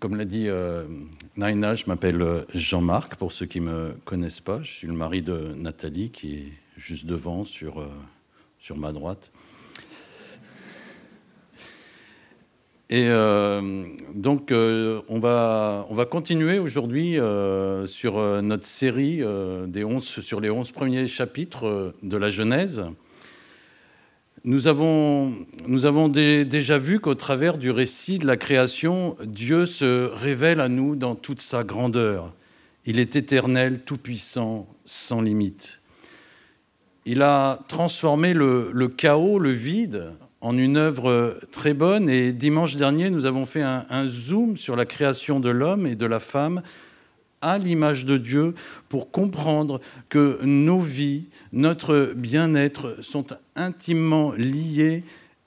comme l'a dit euh, Naina, je m'appelle euh, Jean-Marc, pour ceux qui ne me connaissent pas. Je suis le mari de Nathalie, qui est juste devant, sur, euh, sur ma droite. Et donc, on, va, on va continuer aujourd'hui sur notre série des 11, sur les 11 premiers chapitres de la Genèse. Nous avons, déjà vu qu'au travers du récit de la création, Dieu se révèle à nous dans toute sa grandeur. Il est éternel, tout-puissant, sans limite. Il a transformé le, chaos, le vide, en une œuvre très bonne. Et dimanche dernier, nous avons fait un zoom sur la création de l'homme et de la femme à l'image de Dieu pour comprendre que nos vies, notre bien-être sont intimement liés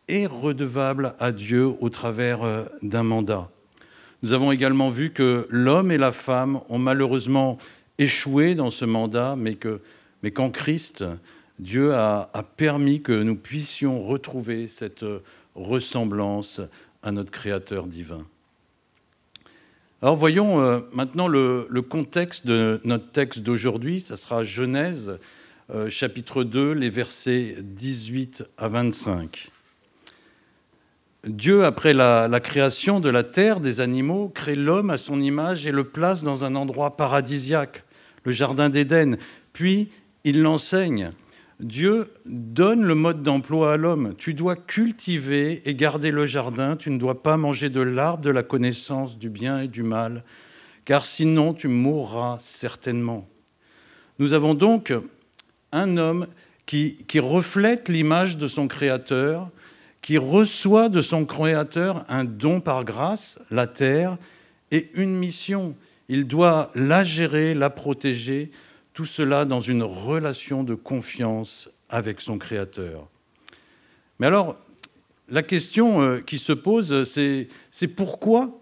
et redevables à Dieu au travers euh, d'un mandat. Nous avons également vu que l'homme et la femme ont malheureusement échoué dans ce mandat, mais qu'en mais Christ, Dieu a, a, permis que nous puissions retrouver cette ressemblance à notre Créateur divin. Alors voyons euh, maintenant le, contexte de notre texte d'aujourd'hui. Ça sera Genèse euh, chapitre 2, les versets 18 à 25. Dieu, après la, la, création de la terre, des animaux, crée l'homme à son image et le place dans un endroit paradisiaque, le Jardin d'Éden. Puis il l'enseigne Dieu donne le mode d'emploi à l'homme. Tu dois cultiver et garder le jardin, tu ne dois pas manger de l'arbre de la connaissance du bien et du mal, car sinon tu mourras certainement. Nous avons donc un homme qui, reflète l'image de son Créateur, qui reçoit de son Créateur un don par grâce, la terre, et une mission. Il doit la gérer, la protéger, tout cela dans une relation de confiance avec son Créateur. Mais alors, la question euh, qui se pose, c'est pourquoi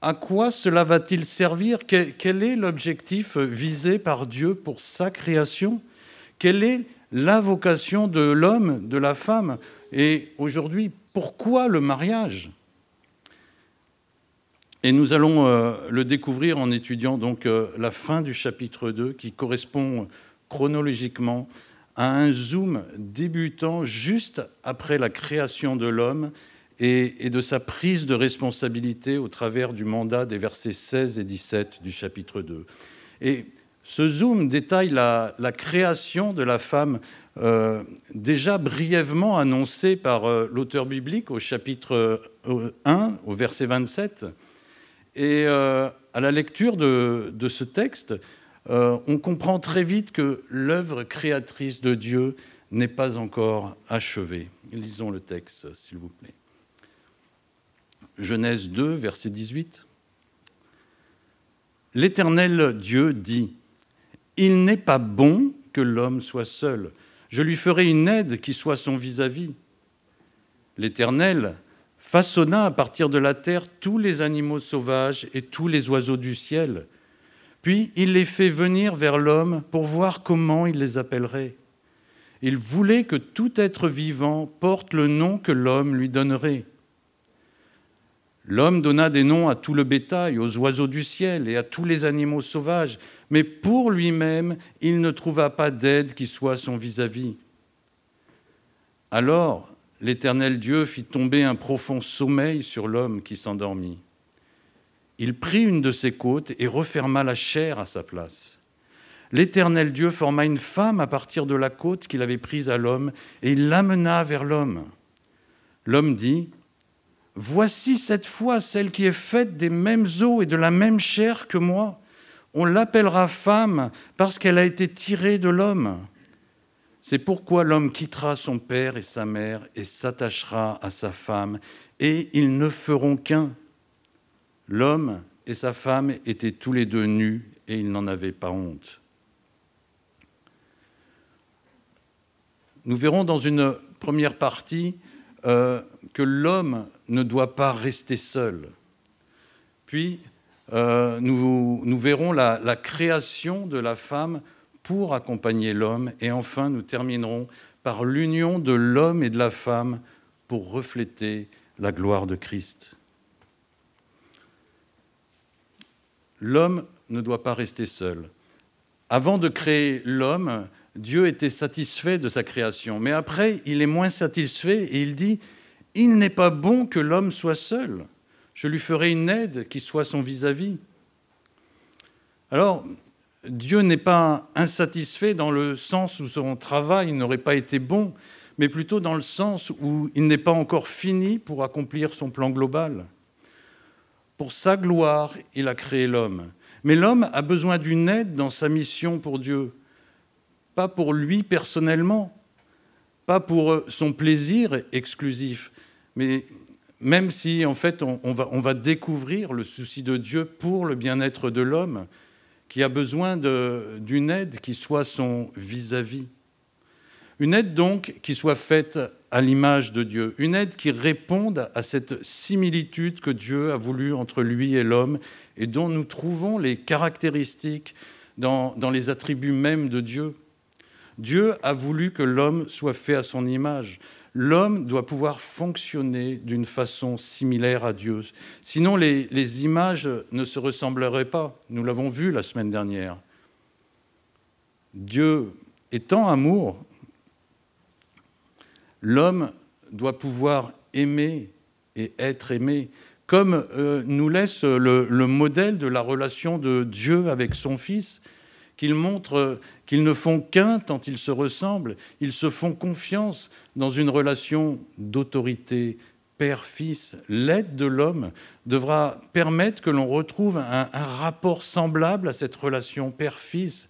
À quoi cela va-t-il servir? Quel est l'objectif visé par Dieu pour sa création? Quelle est la vocation de l'homme, de la femme? Et aujourd'hui, pourquoi le mariage? Et nous allons euh, le découvrir en étudiant donc euh, la fin du chapitre 2 qui correspond chronologiquement à un zoom débutant juste après la création de l'homme et, de sa prise de responsabilité au travers du mandat des versets 16 et 17 du chapitre 2. Et ce zoom détaille la, création de la femme euh, déjà brièvement annoncée par l'auteur biblique au chapitre 1, au verset 27. Et euh, à la lecture de, ce texte, euh, on comprend très vite que l'œuvre créatrice de Dieu n'est pas encore achevée. Lisons le texte, s'il vous plaît. Genèse 2, verset 18. L'Éternel Dieu dit, Il n'est pas bon que l'homme soit seul. Je lui ferai une aide qui soit son vis-à-vis. L'Éternel façonna à partir de la terre tous les animaux sauvages et tous les oiseaux du ciel. Puis il les fait venir vers l'homme pour voir comment il les appellerait. Il voulait que tout être vivant porte le nom que l'homme lui donnerait. L'homme donna des noms à tout le bétail, aux oiseaux du ciel et à tous les animaux sauvages, mais pour lui-même, il ne trouva pas d'aide qui soit son vis-à-vis. -vis. Alors l'Éternel Dieu fit tomber un profond sommeil sur l'homme qui s'endormit. Il prit une de ses côtes et referma la chair à sa place. L'Éternel Dieu forma une femme à partir de la côte qu'il avait prise à l'homme et il l'amena vers l'homme. L'homme dit, Voici cette fois celle qui est faite des mêmes os et de la même chair que moi. On l'appellera femme parce qu'elle a été tirée de l'homme. C'est pourquoi l'homme quittera son père et sa mère et s'attachera à sa femme, et ils ne feront qu'un. L'homme et sa femme étaient tous les deux nus, et ils n'en avaient pas honte. Nous verrons dans une première partie euh, que l'homme ne doit pas rester seul. Puis, euh, nous, verrons la création de la femme pour accompagner l'homme. Et enfin, nous terminerons par l'union de l'homme et de la femme pour refléter la gloire de Christ. l'homme ne doit pas rester seul. Avant de créer l'homme, Dieu était satisfait de sa création, mais après, il est moins satisfait et il dit, Il n'est pas bon que l'homme soit seul, je lui ferai une aide qui soit son vis-à-vis. Alors, Dieu n'est pas insatisfait dans le sens où son travail n'aurait pas été bon, mais plutôt dans le sens où il n'est pas encore fini pour accomplir son plan global. Pour sa gloire, il a créé l'homme. Mais l'homme a besoin d'une aide dans sa mission pour Dieu, pas pour lui personnellement, pas pour son plaisir exclusif, mais même si en fait on, va, découvrir le souci de Dieu pour le bien-être de l'homme, qui a besoin d'une aide qui soit son vis-à-vis. -vis. Une aide donc qui soit faite à l'image de Dieu, une aide qui réponde à cette similitude que Dieu a voulu entre lui et l'homme et dont nous trouvons les caractéristiques dans, dans les attributs mêmes de Dieu. Dieu a voulu que l'homme soit fait à son image. L'homme doit pouvoir fonctionner d'une façon similaire à Dieu. Sinon, les, images ne se ressembleraient pas. Nous l'avons vu la semaine dernière. Dieu étant amour, l'homme doit pouvoir aimer et être aimé, comme euh, nous laisse le, modèle de la relation de Dieu avec son Fils, qu'il montre qu'ils ne font qu'un tant ils se ressemblent, ils se font confiance dans une relation d'autorité père-fils. L'aide de l'homme devra permettre que l'on retrouve un rapport semblable à cette relation père-fils,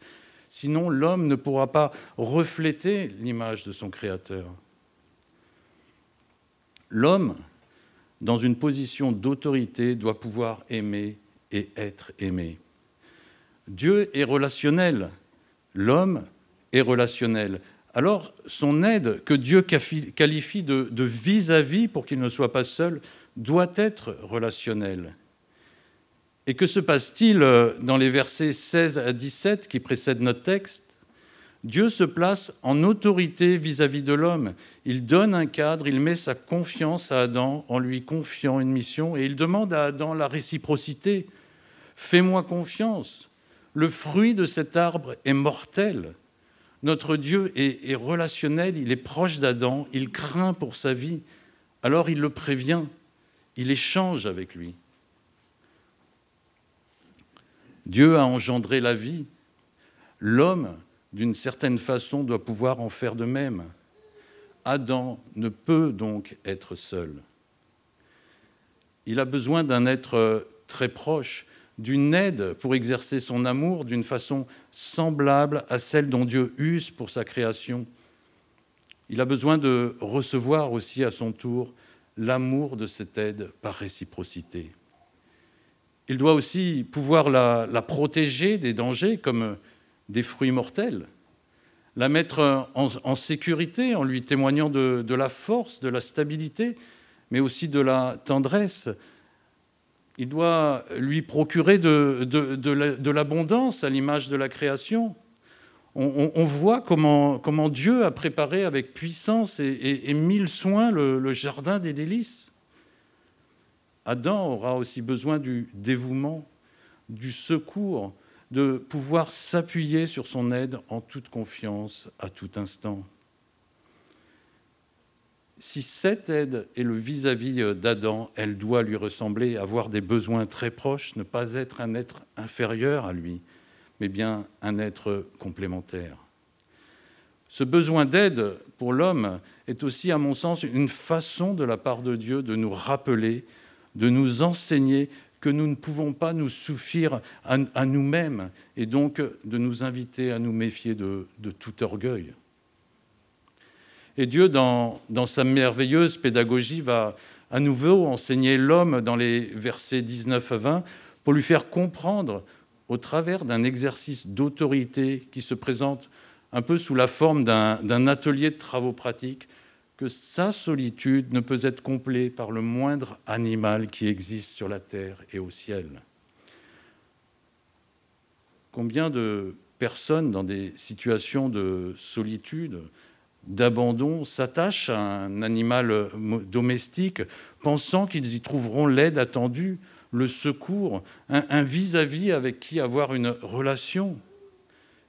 sinon l'homme ne pourra pas refléter l'image de son Créateur. L'homme, dans une position d'autorité, doit pouvoir aimer et être aimé. Dieu est relationnel, l'homme est relationnel. Alors son aide, que Dieu qualifie de vis-à-vis pour qu'il ne soit pas seul, doit être relationnelle. Et que se passe-t-il dans les versets 16 à 17 qui précèdent notre texte? Dieu se place en autorité vis-à-vis de l'homme. Il donne un cadre, il met sa confiance à Adam en lui confiant une mission et il demande à Adam la réciprocité. Fais-moi confiance. Le fruit de cet arbre est mortel. Notre Dieu est, relationnel, il est proche d'Adam, il craint pour sa vie. Alors il le prévient, il échange avec lui. Dieu a engendré la vie. L'homme d'une certaine façon, doit pouvoir en faire de même. Adam ne peut donc être seul. Il a besoin d'un être très proche, d'une aide pour exercer son amour d'une façon semblable à celle dont Dieu use pour sa création. Il a besoin de recevoir aussi à son tour l'amour de cette aide par réciprocité. Il doit aussi pouvoir la, protéger des dangers comme des fruits mortels, la mettre en, sécurité en lui témoignant de, la force, de la stabilité, mais aussi de la tendresse. Il doit lui procurer de, l'abondance à l'image de la création. On, voit comment, Dieu a préparé avec puissance et, mille soins le jardin des délices. Adam aura aussi besoin du dévouement, du secours, de pouvoir s'appuyer sur son aide en toute confiance à tout instant. Si cette aide est le vis-à-vis d'Adam, elle doit lui ressembler, avoir des besoins très proches, ne pas être un être inférieur à lui, mais bien un être complémentaire. Ce besoin d'aide pour l'homme est aussi, à mon sens, une façon de la part de Dieu de nous rappeler, de nous enseigner que nous ne pouvons pas nous suffire à, nous-mêmes et donc de nous inviter à nous méfier de, tout orgueil. Et Dieu, dans, sa merveilleuse pédagogie, va à nouveau enseigner l'homme dans les versets 19 à 20 pour lui faire comprendre, au travers d'un exercice d'autorité qui se présente un peu sous la forme d'un atelier de travaux pratiques, que sa solitude ne peut être comblée par le moindre animal qui existe sur la terre et au ciel. Combien de personnes dans des situations de solitude, d'abandon, s'attachent à un animal domestique pensant qu'ils y trouveront l'aide attendue, le secours, un vis-à-vis avec qui avoir une relation.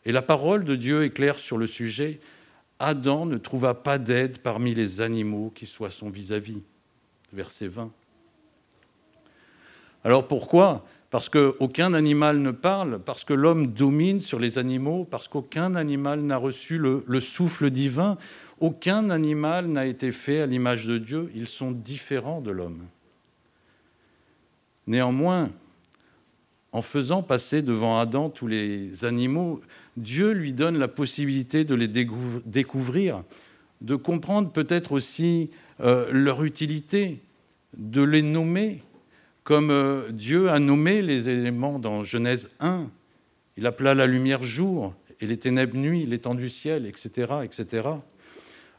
Et la parole de Dieu est claire sur le sujet. Adam ne trouva pas d'aide parmi les animaux qui soient son vis-à-vis. Verset 20. Alors pourquoi Parce qu'aucun animal ne parle, parce que l'homme domine sur les animaux, parce qu'aucun animal n'a reçu le, le, souffle divin, aucun animal n'a été fait à l'image de Dieu, ils sont différents de l'homme. Néanmoins, en faisant passer devant Adam tous les animaux, Dieu lui donne la possibilité de les découvrir, de comprendre peut-être aussi euh, leur utilité, de les nommer, comme euh, Dieu a nommé les éléments dans Genèse 1. Il appela la lumière jour et les ténèbres nuit, l'étang du ciel, etc., etc.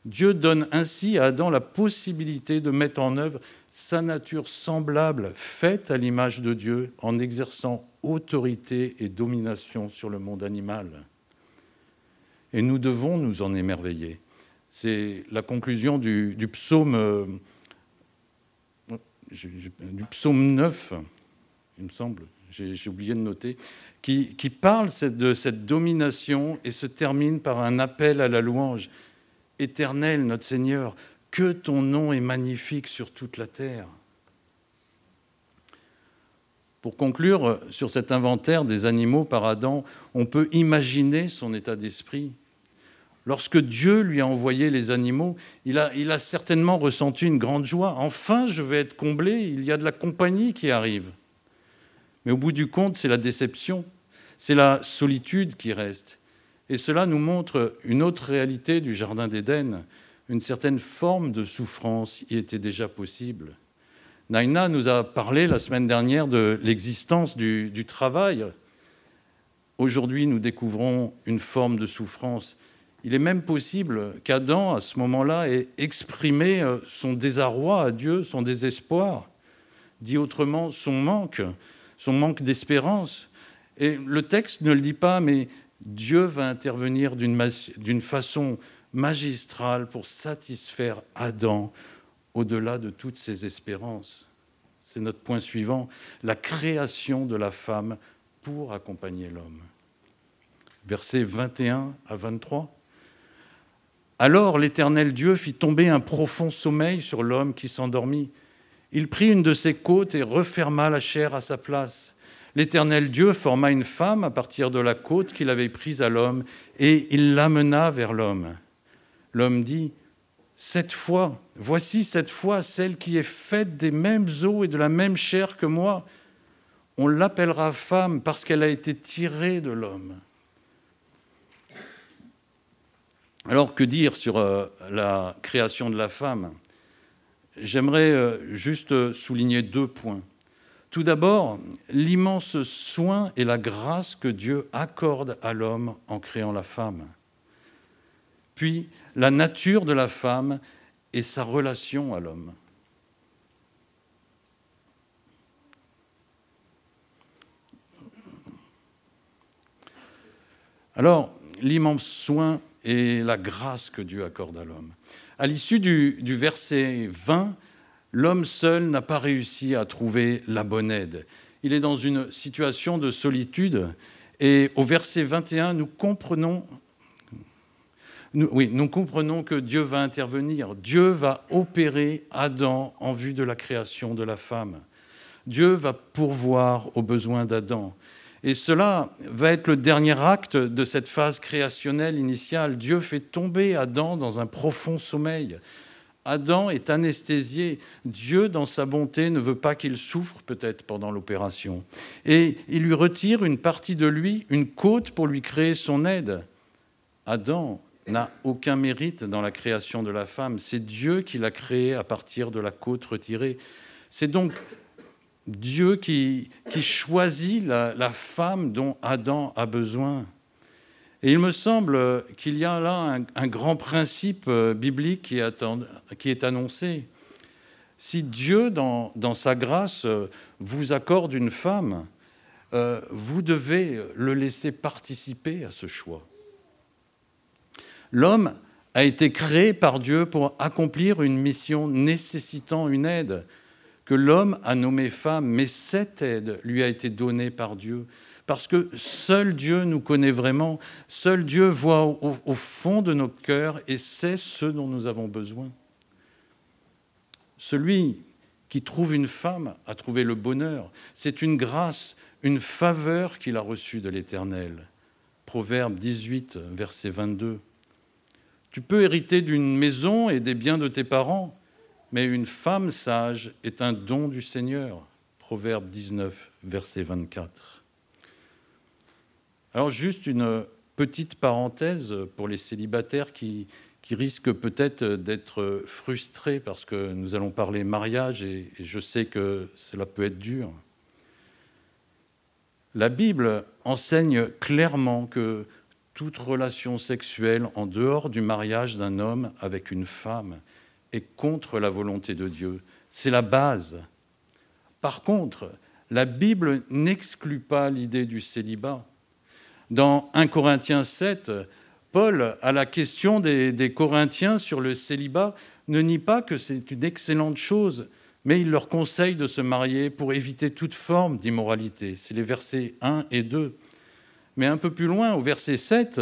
Dieu donne ainsi à Adam la possibilité de mettre en œuvre sa nature semblable, faite à l'image de Dieu, en exerçant autorité et domination sur le monde animal. Et nous devons nous en émerveiller. C'est la conclusion du, psaume, euh, du psaume 9, il me semble, j'ai oublié de noter, qui, parle de cette domination et se termine par un appel à la louange. Éternel, notre Seigneur, que ton nom est magnifique sur toute la terre. Pour conclure euh, sur cet inventaire des animaux par Adam, on peut imaginer son état d'esprit. Lorsque Dieu lui a envoyé les animaux, il a, certainement ressenti une grande joie. Enfin, je vais être comblé, il y a de la compagnie qui arrive. Mais au bout du compte, c'est la déception, c'est la solitude qui reste. Et cela nous montre une autre réalité du Jardin d'Éden, une certaine forme de souffrance y était déjà possible. Naina nous a parlé la semaine dernière de l'existence du, travail. Aujourd'hui, nous découvrons une forme de souffrance. Il est même possible qu'Adam, à ce moment-là, ait exprimé euh, son désarroi à Dieu, son désespoir, dit autrement son manque, son manque d'espérance. Et le texte ne le dit pas, mais Dieu va intervenir d'une façon magistrale pour satisfaire Adam au-delà de toutes ses espérances. C'est notre point suivant, la création de la femme pour accompagner l'homme. Versets 21 à 23. Alors l'Éternel Dieu fit tomber un profond sommeil sur l'homme qui s'endormit. Il prit une de ses côtes et referma la chair à sa place. L'Éternel Dieu forma une femme à partir de la côte qu'il avait prise à l'homme, et il l'amena vers l'homme. L'homme dit, Cette fois, voici cette fois celle qui est faite des mêmes os et de la même chair que moi. On l'appellera femme parce qu'elle a été tirée de l'homme. Alors que dire sur euh, la création de la femme? J'aimerais euh, juste souligner deux points. Tout d'abord, l'immense soin et la grâce que Dieu accorde à l'homme en créant la femme. Puis, la nature de la femme et sa relation à l'homme. Alors, l'immense soin et la grâce que Dieu accorde à l'homme. À l'issue du, verset 20, l'homme seul n'a pas réussi à trouver la bonne aide. Il est dans une situation de solitude. Et au verset 21, nous comprenons, oui, nous comprenons que Dieu va intervenir. Dieu va opérer Adam en vue de la création de la femme. Dieu va pourvoir aux besoins d'Adam. Et cela va être le dernier acte de cette phase créationnelle initiale. Dieu fait tomber Adam dans un profond sommeil. Adam est anesthésié. Dieu, dans sa bonté, ne veut pas qu'il souffre peut-être pendant l'opération. Et il lui retire une partie de lui, une côte pour lui créer son aide. Adam n'a aucun mérite dans la création de la femme. C'est Dieu qui l'a créée à partir de la côte retirée. C'est donc Dieu qui, choisit la femme dont Adam a besoin. Et il me semble qu'il y a là un, grand principe euh, biblique qui est, annoncé. Si Dieu, dans, sa grâce, euh, vous accorde une femme, euh, vous devez le laisser participer à ce choix. L'homme a été créé par Dieu pour accomplir une mission nécessitant une aide. Que l'homme a nommé femme, mais cette aide lui a été donnée par Dieu. Parce que seul Dieu nous connaît vraiment, seul Dieu voit au, fond de nos cœurs et sait ce dont nous avons besoin. Celui qui trouve une femme a trouvé le bonheur. C'est une grâce, une faveur qu'il a reçue de l'Éternel. Proverbe 18, verset 22. Tu peux hériter d'une maison et des biens de tes parents, mais une femme sage est un don du Seigneur. Proverbe 19, verset 24. Alors juste une petite parenthèse pour les célibataires qui, qui risquent peut-être d'être frustrés parce que nous allons parler mariage et, et je sais que cela peut être dur. La Bible enseigne clairement que toute relation sexuelle en dehors du mariage d'un homme avec une femme est contre la volonté de Dieu. C'est la base. Par contre, la Bible n'exclut pas l'idée du célibat. Dans 1 Corinthiens 7, Paul, à la question des, des Corinthiens sur le célibat, ne nie pas que c'est une excellente chose, mais il leur conseille de se marier pour éviter toute forme d'immoralité. C'est les versets 1 et 2. Mais un peu plus loin, au verset 7,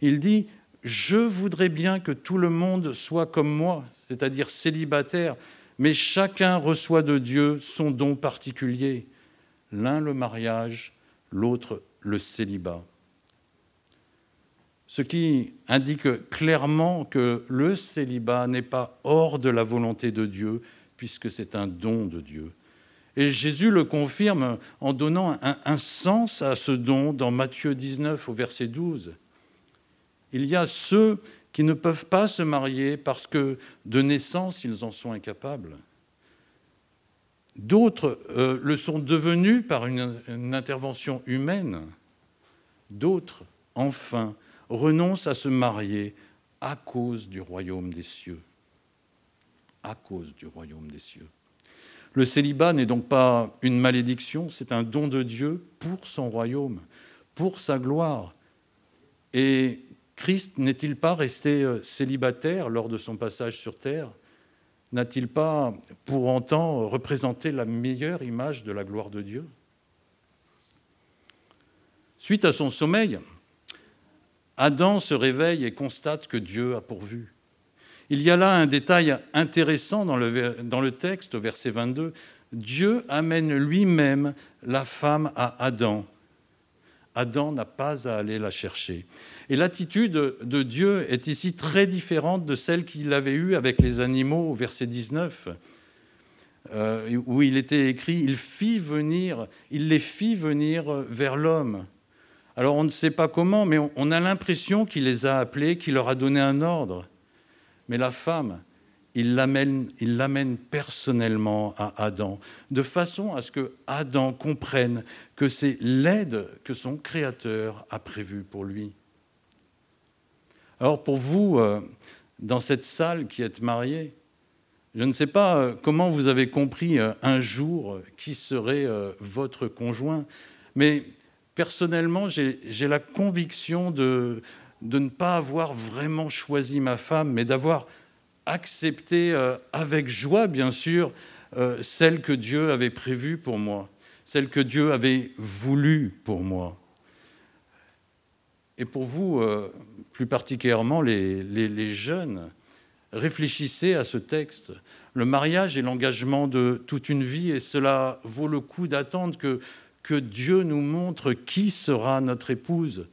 il dit Je voudrais bien que tout le monde soit comme moi, c'est-à-dire célibataire, mais chacun reçoit de Dieu son don particulier. L'un le mariage, l'autre le célibat. Ce qui indique clairement que le célibat n'est pas hors de la volonté de Dieu, puisque c'est un don de Dieu. Et Jésus le confirme en donnant un, un, sens à ce don dans Matthieu 19 au verset 12. Il y a ceux qui ne peuvent pas se marier parce que de naissance ils en sont incapables. D'autres euh, le sont devenus par une, une intervention humaine. D'autres, enfin, renoncent à se marier à cause du royaume des cieux. À cause du royaume des cieux. Le célibat n'est donc pas une malédiction, c'est un don de Dieu pour son royaume, pour sa gloire. Et Christ n'est-il pas resté euh, célibataire lors de son passage sur terre? N'a-t-il pas pour autant représenté la meilleure image de la gloire de Dieu? Suite à son sommeil, Adam se réveille et constate que Dieu a pourvu. Il y a là un détail intéressant dans le, dans le texte, verset 22. Dieu amène lui-même la femme à Adam. Adam n'a pas à aller la chercher. Et l'attitude de Dieu est ici très différente de celle qu'il avait eue avec les animaux au verset 19, euh, où il était écrit il fit venir, il les fit venir vers l'homme. Alors on ne sait pas comment, mais on a l'impression qu'il les a appelés, qu'il leur a donné un ordre. Mais la femme, il l'amène personnellement à Adam, de façon à ce que Adam comprenne que c'est l'aide que son Créateur a prévue pour lui. Alors pour vous, euh, dans cette salle qui êtes mariés, je ne sais pas euh, comment vous avez compris euh, un jour qui serait votre conjoint, mais personnellement, j'ai la conviction de, de ne pas avoir vraiment choisi ma femme, mais d'avoir accepté euh, avec joie, bien sûr, euh, celle que Dieu avait prévue pour moi, celle que Dieu avait voulu pour moi. Et pour vous, euh, plus particulièrement les, jeunes, réfléchissez à ce texte. Le mariage est l'engagement de toute une vie et cela vaut le coup d'attendre que, que Dieu nous montre qui sera notre épouse.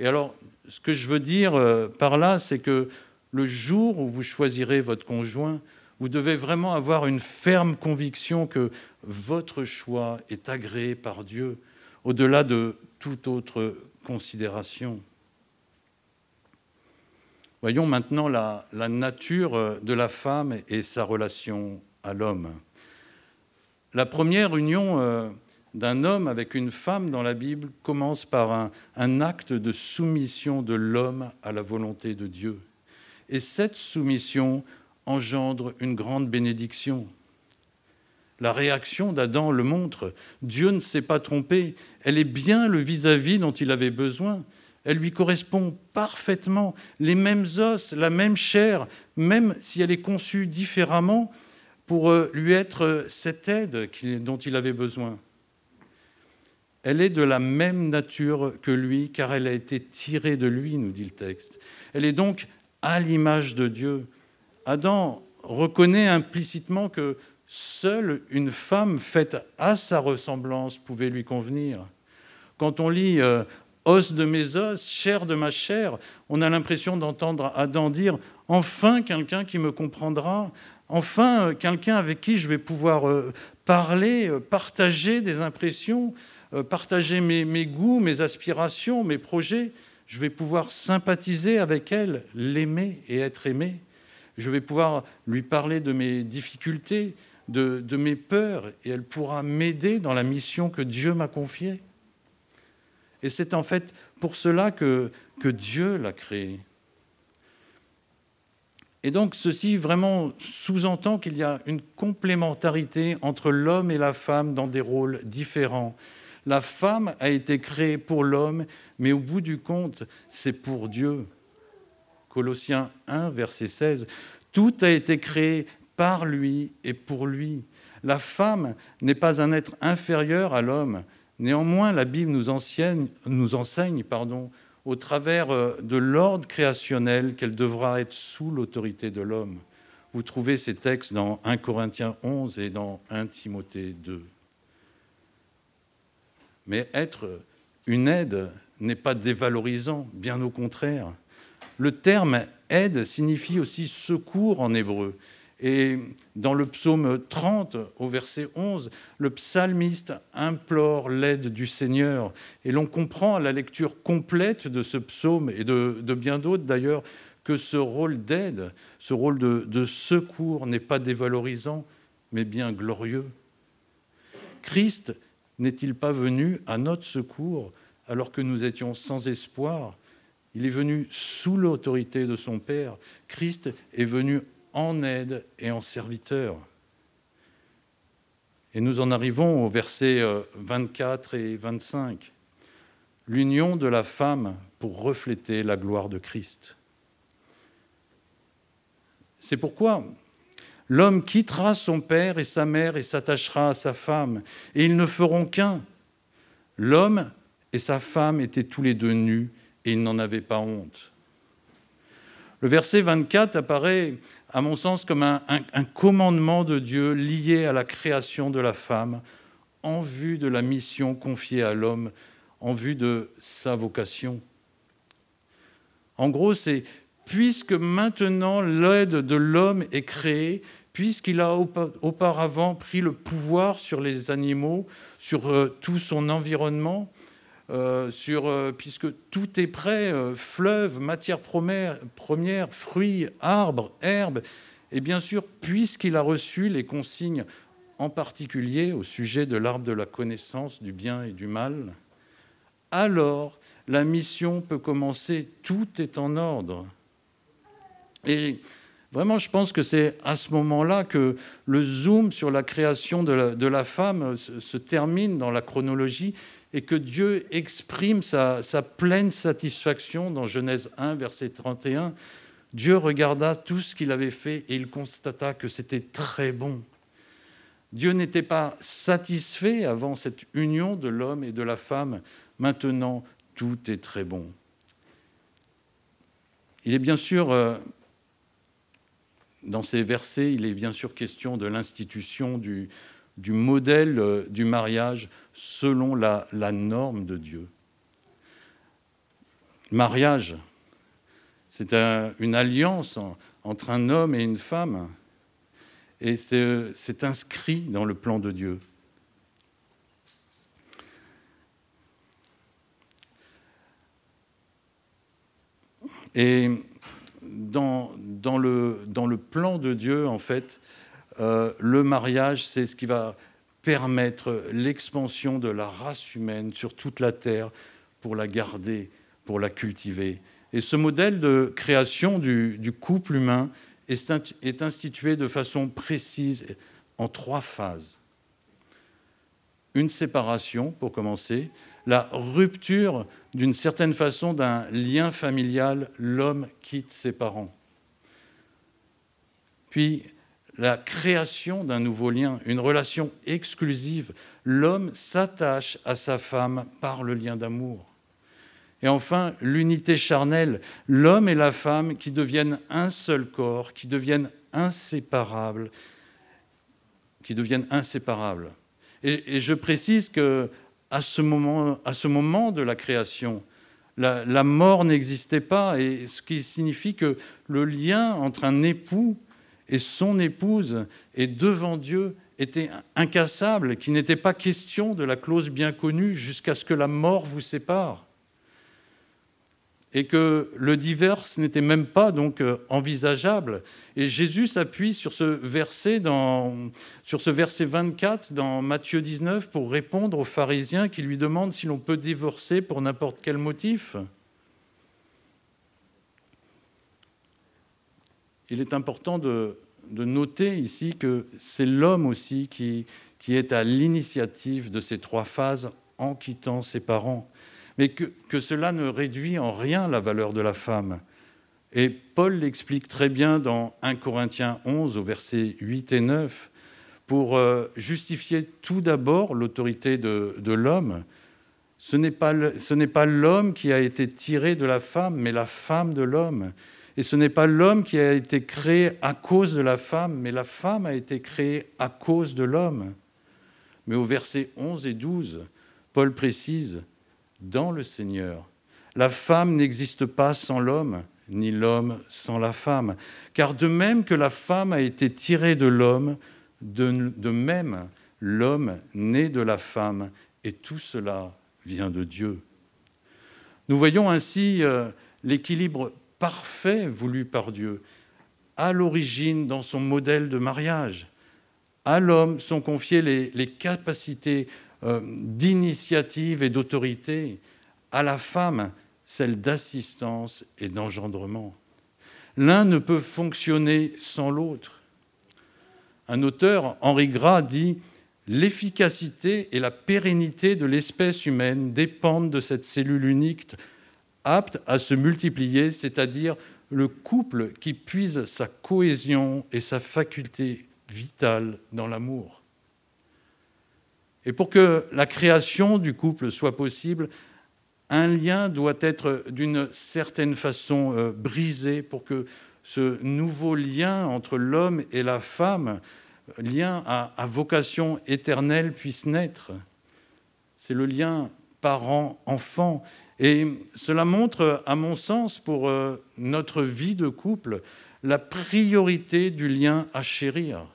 Et alors, ce que je veux dire par là, c'est que le jour où vous choisirez votre conjoint, vous devez vraiment avoir une ferme conviction que votre choix est agréé par Dieu, au-delà de toute autre considération. Voyons maintenant la, nature de la femme et sa relation à l'homme. La première union euh, d'un homme avec une femme dans la Bible commence par un acte de soumission de l'homme à la volonté de Dieu. Et cette soumission engendre une grande bénédiction. La réaction d'Adam le montre. Dieu ne s'est pas trompé. Elle est bien le vis-à-vis -vis dont il avait besoin. Elle lui correspond parfaitement. Les mêmes os, la même chair, même si elle est conçue différemment, pour euh, lui être cette aide dont il avait besoin. Elle est de la même nature que lui, car elle a été tirée de lui, nous dit le texte. Elle est donc à l'image de Dieu. Adam reconnaît implicitement que seule une femme faite à sa ressemblance pouvait lui convenir. Quand on lit euh, os de mes os, chair de ma chair, on a l'impression d'entendre Adam dire enfin quelqu'un qui me comprendra, enfin euh, quelqu'un avec qui je vais pouvoir euh, parler, partager des impressions, partager mes, mes goûts, mes aspirations, mes projets. Je vais pouvoir sympathiser avec elle, l'aimer et être aimé. Je vais pouvoir lui parler de mes difficultés, de, mes peurs, et elle pourra m'aider dans la mission que Dieu m'a confiée. Et c'est en fait pour cela que, que Dieu l'a créé. Et donc ceci vraiment sous-entend qu'il y a une complémentarité entre l'homme et la femme dans des rôles différents. La femme a été créée pour l'homme, mais au bout du compte, c'est pour Dieu. Colossiens 1, verset 16. Tout a été créé par lui et pour lui. La femme n'est pas un être inférieur à l'homme. Néanmoins, la Bible nous enseigne, pardon, au travers euh, de l'ordre créationnel qu'elle devra être sous l'autorité de l'homme. Vous trouvez ces textes dans 1 Corinthiens 11 et dans 1 Timothée 2. Mais être une aide n'est pas dévalorisant, bien au contraire. Le terme aide signifie aussi secours en hébreu. Et dans le psaume 30, au verset 11, le psalmiste implore l'aide du Seigneur. Et l'on comprend à la lecture complète de ce psaume, et de, bien d'autres d'ailleurs, que ce rôle d'aide, ce rôle de, de secours n'est pas dévalorisant, mais bien glorieux. Christ n'est-il pas venu à notre secours alors que nous étions sans espoir Il est venu sous l'autorité de son Père. Christ est venu en aide et en serviteur. Et nous en arrivons au verset 24 euh, et 25. L'union de la femme pour refléter la gloire de Christ. C'est pourquoi l'homme quittera son père et sa mère et s'attachera à sa femme, et ils ne feront qu'un. L'homme et sa femme étaient tous les deux nus, et ils n'en avaient pas honte. Le verset 24 apparaît à mon sens, comme un, commandement de Dieu lié à la création de la femme en vue de la mission confiée à l'homme, en vue de sa vocation. En gros, c'est puisque maintenant l'aide de l'homme est créée, puisqu'il a auparavant pris le pouvoir sur les animaux, sur euh, tout son environnement, euh, sur, euh, puisque tout est prêt, euh, fleuves, matières premières, fruits, arbres, herbes, et bien sûr, puisqu'il a reçu les consignes en particulier au sujet de l'arbre de la connaissance du bien et du mal, alors la mission peut commencer, tout est en ordre. Et vraiment, je pense que c'est à ce moment-là que le zoom sur la création de la, femme se termine dans la chronologie et que Dieu exprime sa, pleine satisfaction dans Genèse 1, verset 31. Dieu regarda tout ce qu'il avait fait et il constata que c'était très bon. Dieu n'était pas satisfait avant cette union de l'homme et de la femme. Maintenant, tout est très bon. Il est bien sûr, euh, dans ces versets, il est bien sûr question de l'institution du, du modèle euh, du mariage selon la, norme de Dieu. Mariage, c'est une alliance entre un homme et une femme, et c'est inscrit dans le plan de Dieu. Et dans, dans, le, dans, le, plan de Dieu, en fait, euh, le mariage, c'est ce qui va permettre l'expansion de la race humaine sur toute la terre pour la garder, pour la cultiver. Et ce modèle de création du, couple humain est, est institué de façon précise en trois phases. Une séparation, pour commencer, la rupture d'une certaine façon d'un lien familial, l'homme quitte ses parents. Puis la création d'un nouveau lien, une relation exclusive. L'homme s'attache à sa femme par le lien d'amour. Et enfin, l'unité charnelle, l'homme et la femme qui deviennent un seul corps, qui deviennent inséparables, qui deviennent inséparables. Et, je précise que à ce moment, à ce moment de la création, la, la mort n'existait pas, et ce qui signifie que le lien entre un époux et son épouse et devant Dieu était incassable, qu'il n'était pas question de la clause bien connue jusqu'à ce que la mort vous sépare. Et que le divorce n'était même pas donc euh, envisageable. Et Jésus s'appuie sur ce verset dans, sur ce verset 24 dans Matthieu 19 pour répondre aux pharisiens qui lui demandent si l'on peut divorcer pour n'importe quel motif. Il est important de, noter ici que c'est l'homme aussi qui, est à l'initiative de ces trois phases en quittant ses parents, mais que, cela ne réduit en rien la valeur de la femme. Et Paul l'explique très bien dans 1 Corinthiens 11 au verset 8 et 9, pour euh, justifier tout d'abord l'autorité de l'homme. Ce n'est pas l'homme qui a été tiré de la femme, mais la femme de l'homme. Et ce n'est pas l'homme qui a été créé à cause de la femme, mais la femme a été créée à cause de l'homme. Mais au verset 11 et 12, Paul précise, dans le Seigneur, la femme n'existe pas sans l'homme, ni l'homme sans la femme. Car de même que la femme a été tirée de l'homme, de, même l'homme naît de la femme, et tout cela vient de Dieu. Nous voyons ainsi euh, l'équilibre parfait voulu par Dieu, à l'origine dans son modèle de mariage. À l'homme sont confiées les, capacités euh, d'initiative et d'autorité, à la femme celles d'assistance et d'engendrement. L'un ne peut fonctionner sans l'autre. Un auteur, Henri Gras, dit L'efficacité et la pérennité de l'espèce humaine dépendent de cette cellule unique apte à se multiplier, c'est-à-dire le couple qui puise sa cohésion et sa faculté vitale dans l'amour. Et pour que la création du couple soit possible, un lien doit être d'une certaine façon euh, brisé pour que ce nouveau lien entre l'homme et la femme, lien à, à vocation éternelle, puisse naître. C'est le lien parent-enfant et cela montre, à mon sens, pour euh, notre vie de couple, la priorité du lien à chérir.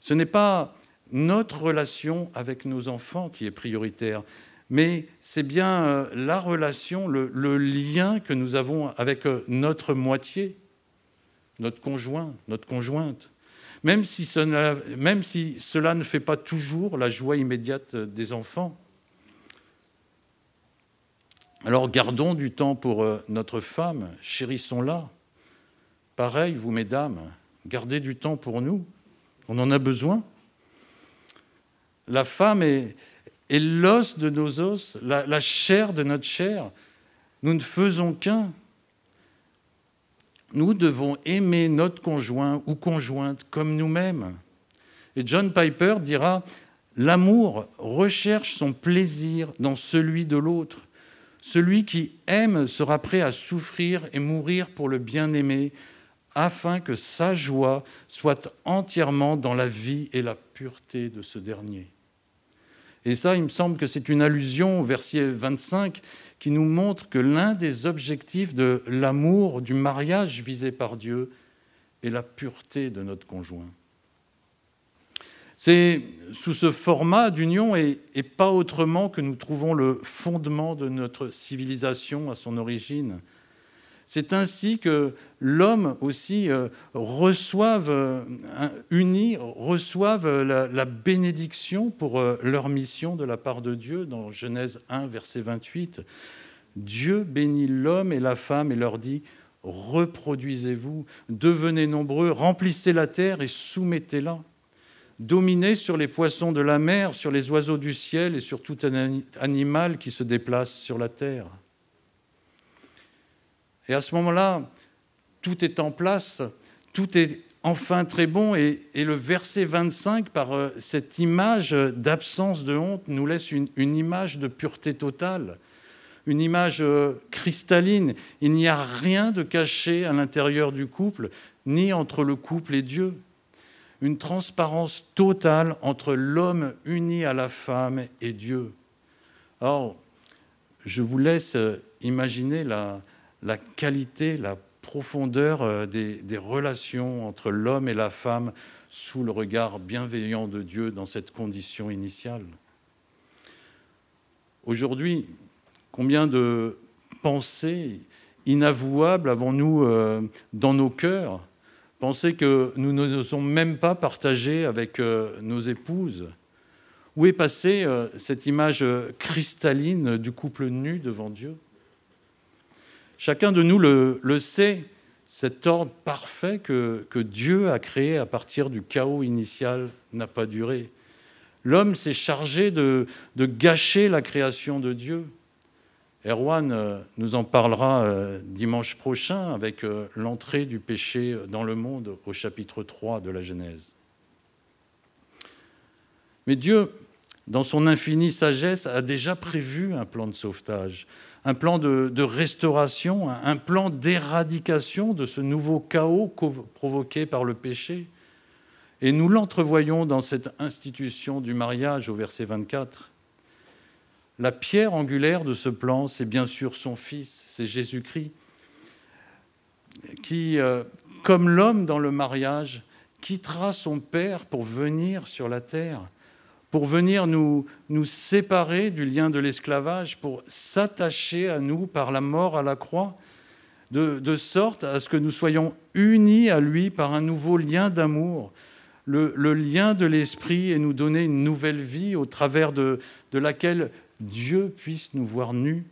Ce n'est pas notre relation avec nos enfants qui est prioritaire, mais c'est bien euh, la relation, le, lien que nous avons avec euh, notre moitié, notre conjoint, notre conjointe. Même si, cela, même si cela ne fait pas toujours la joie immédiate des enfants. Alors gardons du temps pour euh, notre femme, chérissons-la. Pareil, vous, mesdames, gardez du temps pour nous. On en a besoin. La femme est, l'os de nos os, la, la chair de notre chair. Nous ne faisons qu'un. Nous devons aimer notre conjoint ou conjointe comme nous-mêmes. Et John Piper dira, L'amour recherche son plaisir dans celui de l'autre. Celui qui aime sera prêt à souffrir et mourir pour le bien-aimé, afin que sa joie soit entièrement dans la vie et la pureté de ce dernier. Et ça, il me semble que c'est une allusion au verset 25 qui nous montre que l'un des objectifs de l'amour, du mariage visé par Dieu, est la pureté de notre conjoint. C'est sous ce format d'union et, pas autrement que nous trouvons le fondement de notre civilisation à son origine. C'est ainsi que l'homme aussi euh, reçoive, euh, la, la, bénédiction pour euh, leur mission de la part de Dieu dans Genèse 1, verset 28. Dieu bénit l'homme et la femme et leur dit, reproduisez-vous, devenez nombreux, remplissez la terre et soumettez-la dominer sur les poissons de la mer, sur les oiseaux du ciel et sur tout animal qui se déplace sur la terre. Et à ce moment-là, tout est en place, tout est enfin très bon. Et, le verset 25, par euh, cette image d'absence de honte, nous laisse une, image de pureté totale, une image euh, cristalline. Il n'y a rien de caché à l'intérieur du couple, ni entre le couple et Dieu. Une transparence totale entre l'homme uni à la femme et Dieu. Or, je vous laisse euh, imaginer la, qualité, la profondeur euh, des, relations entre l'homme et la femme sous le regard bienveillant de Dieu dans cette condition initiale. Aujourd'hui, combien de pensées inavouables avons-nous euh, dans nos cœurs Pensées que nous n'osons même pas partager avec euh, nos épouses Où est passée cette image cristalline du couple nu devant Dieu? Chacun de nous le, sait, cet ordre parfait que, Dieu a créé à partir du chaos initial n'a pas duré. L'homme s'est chargé de, gâcher la création de Dieu. Erwan euh, nous en parlera euh, dimanche prochain avec euh, l'entrée du péché dans le monde au chapitre 3 de la Genèse. Mais Dieu, dans son infinie sagesse, a déjà prévu un plan de sauvetage un plan de, restauration, un plan d'éradication de ce nouveau chaos provoqué par le péché. Et nous l'entrevoyons dans cette institution du mariage au verset 24. La pierre angulaire de ce plan, c'est bien sûr son Fils, c'est Jésus-Christ, qui, euh, comme l'homme dans le mariage, quittera son Père pour venir sur la terre pour venir nous, nous séparer du lien de l'esclavage, pour s'attacher à nous par la mort à la croix, de, sorte à ce que nous soyons unis à lui par un nouveau lien d'amour, le, lien de l'esprit et nous donner une nouvelle vie au travers de, de laquelle Dieu puisse nous voir nus,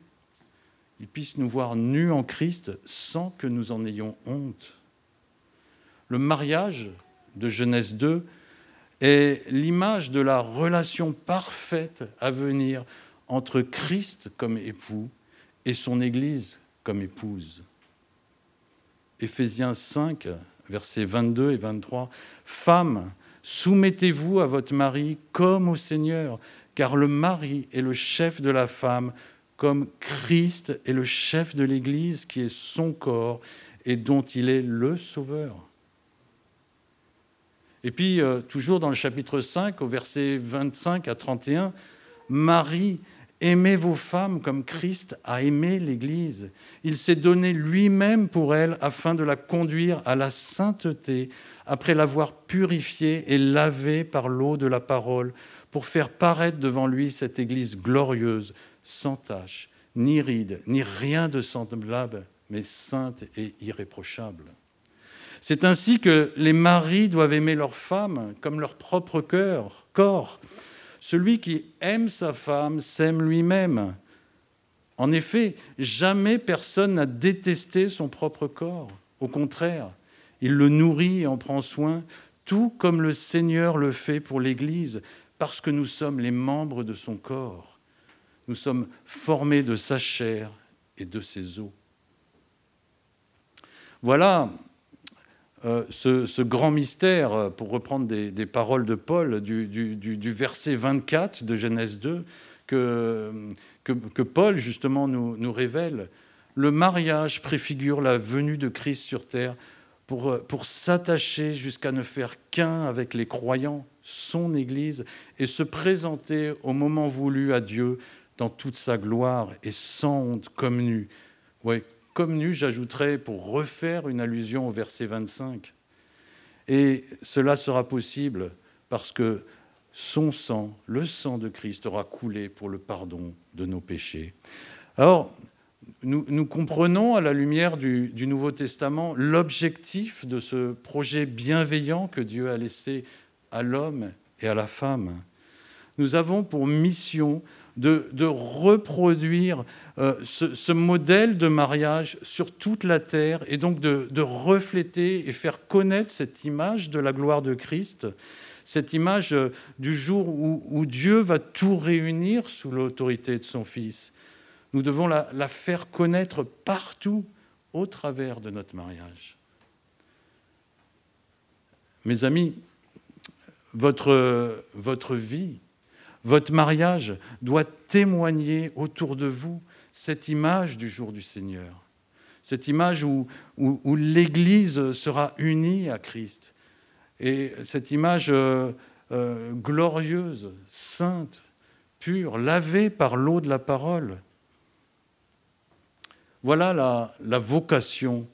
il puisse nous voir nus en Christ sans que nous en ayons honte. Le mariage de Genèse 2 est l'image de la relation parfaite à venir entre Christ comme époux et son Église comme épouse. Éphésiens 5, versets 22 et 23. Femmes, soumettez-vous à votre mari comme au Seigneur, car le mari est le chef de la femme, comme Christ est le chef de l'Église qui est son corps et dont il est le Sauveur. Et puis, euh, toujours dans le chapitre 5, au verset 25 à 31, Marie, aimez vos femmes comme Christ a aimé l'Église. Il s'est donné lui-même pour elle afin de la conduire à la sainteté, après l'avoir purifiée et lavée par l'eau de la parole, pour faire paraître devant lui cette Église glorieuse, sans tache, ni ride, ni rien de semblable, mais sainte et irréprochable. C'est ainsi que les maris doivent aimer leurs femmes comme leur propre cœur, corps. Celui qui aime sa femme s'aime lui-même. En effet, jamais personne n'a détesté son propre corps. Au contraire, il le nourrit et en prend soin, tout comme le Seigneur le fait pour l'Église, parce que nous sommes les membres de son corps. Nous sommes formés de sa chair et de ses os. Voilà euh, ce, grand mystère, euh, pour reprendre des, paroles de Paul, du, verset 24 de Genèse 2, que, Paul justement nous, révèle. Le mariage préfigure la venue de Christ sur terre pour, euh, pour s'attacher jusqu'à ne faire qu'un avec les croyants, son Église, et se présenter au moment voulu à Dieu dans toute sa gloire et sans honte comme nu. Ouais, comme nu, j'ajouterai pour refaire une allusion au verset 25. Et cela sera possible parce que son sang, le sang de Christ, aura coulé pour le pardon de nos péchés. Alors, nous, comprenons à la lumière du, Nouveau Testament l'objectif de ce projet bienveillant que Dieu a laissé à l'homme et à la femme. Nous avons pour mission de, reproduire euh, ce, modèle de mariage sur toute la terre et donc de, refléter et faire connaître cette image de la gloire de Christ, cette image euh, du jour où, Dieu va tout réunir sous l'autorité de son Fils. Nous devons la, faire connaître partout au travers de notre mariage. Mes amis, votre, votre vie, votre mariage doit témoigner autour de vous cette image du jour du Seigneur, cette image où, où, l'Église sera unie à Christ, et cette image euh, euh, glorieuse, sainte, pure, lavée par l'eau de la parole. Voilà la, vocation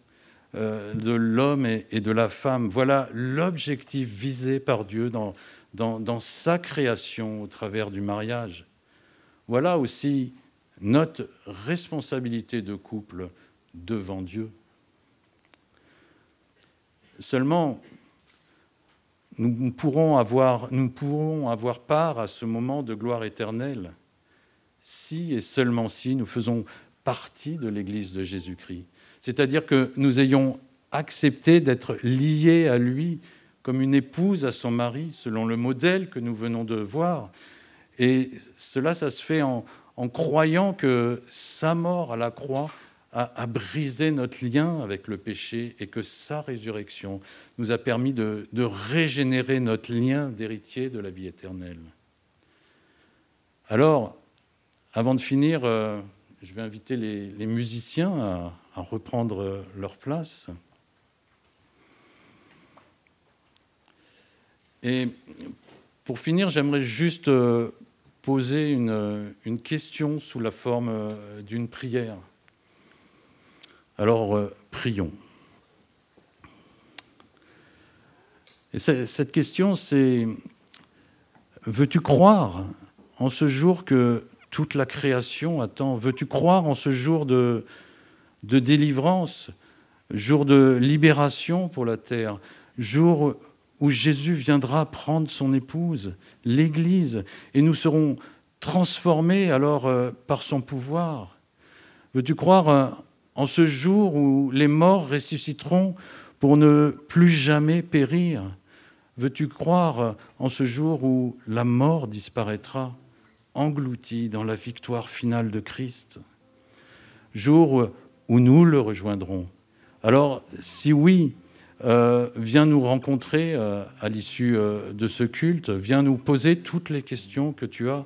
euh, de l'homme et, de la femme. Voilà l'objectif visé par Dieu dans, sa création au travers du mariage. Voilà aussi notre responsabilité de couple devant Dieu. Seulement, nous pourrons, nous pourrons avoir part à ce moment de gloire éternelle si et seulement si nous faisons partie de l'Église de Jésus-Christ c'est-à-dire que nous ayons accepté d'être liés à lui comme une épouse à son mari, selon le modèle que nous venons de voir. Et cela, ça se fait en, croyant que sa mort à la croix a, brisé notre lien avec le péché et que sa résurrection nous a permis de, régénérer notre lien d'héritier de la vie éternelle. Alors, avant de finir, euh, je vais inviter les musiciens à, reprendre leur place. Et pour finir, j'aimerais juste euh, poser une, une, question sous la forme euh, d'une prière. Alors, euh, prions. Et cette question, c'est, veux-tu croire en ce jour que toute la création attend. Veux-tu croire en ce jour de, de délivrance, jour de libération pour la terre, jour où Jésus viendra prendre son épouse, l'Église, et nous serons transformés alors euh, par son pouvoir? Veux-tu croire euh, en ce jour où les morts ressusciteront pour ne plus jamais périr? Veux-tu croire euh, en ce jour où la mort disparaîtra, engloutie dans la victoire finale de Christ Jour où nous le rejoindrons. Alors, si oui, euh, viens nous rencontrer euh, à l'issue euh, de ce culte, viens nous poser toutes les questions que tu as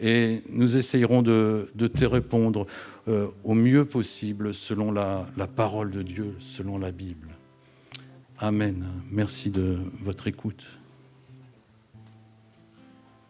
et nous essayerons de, te répondre au mieux possible selon la parole de Dieu, selon la Bible. Amen. Merci de votre écoute.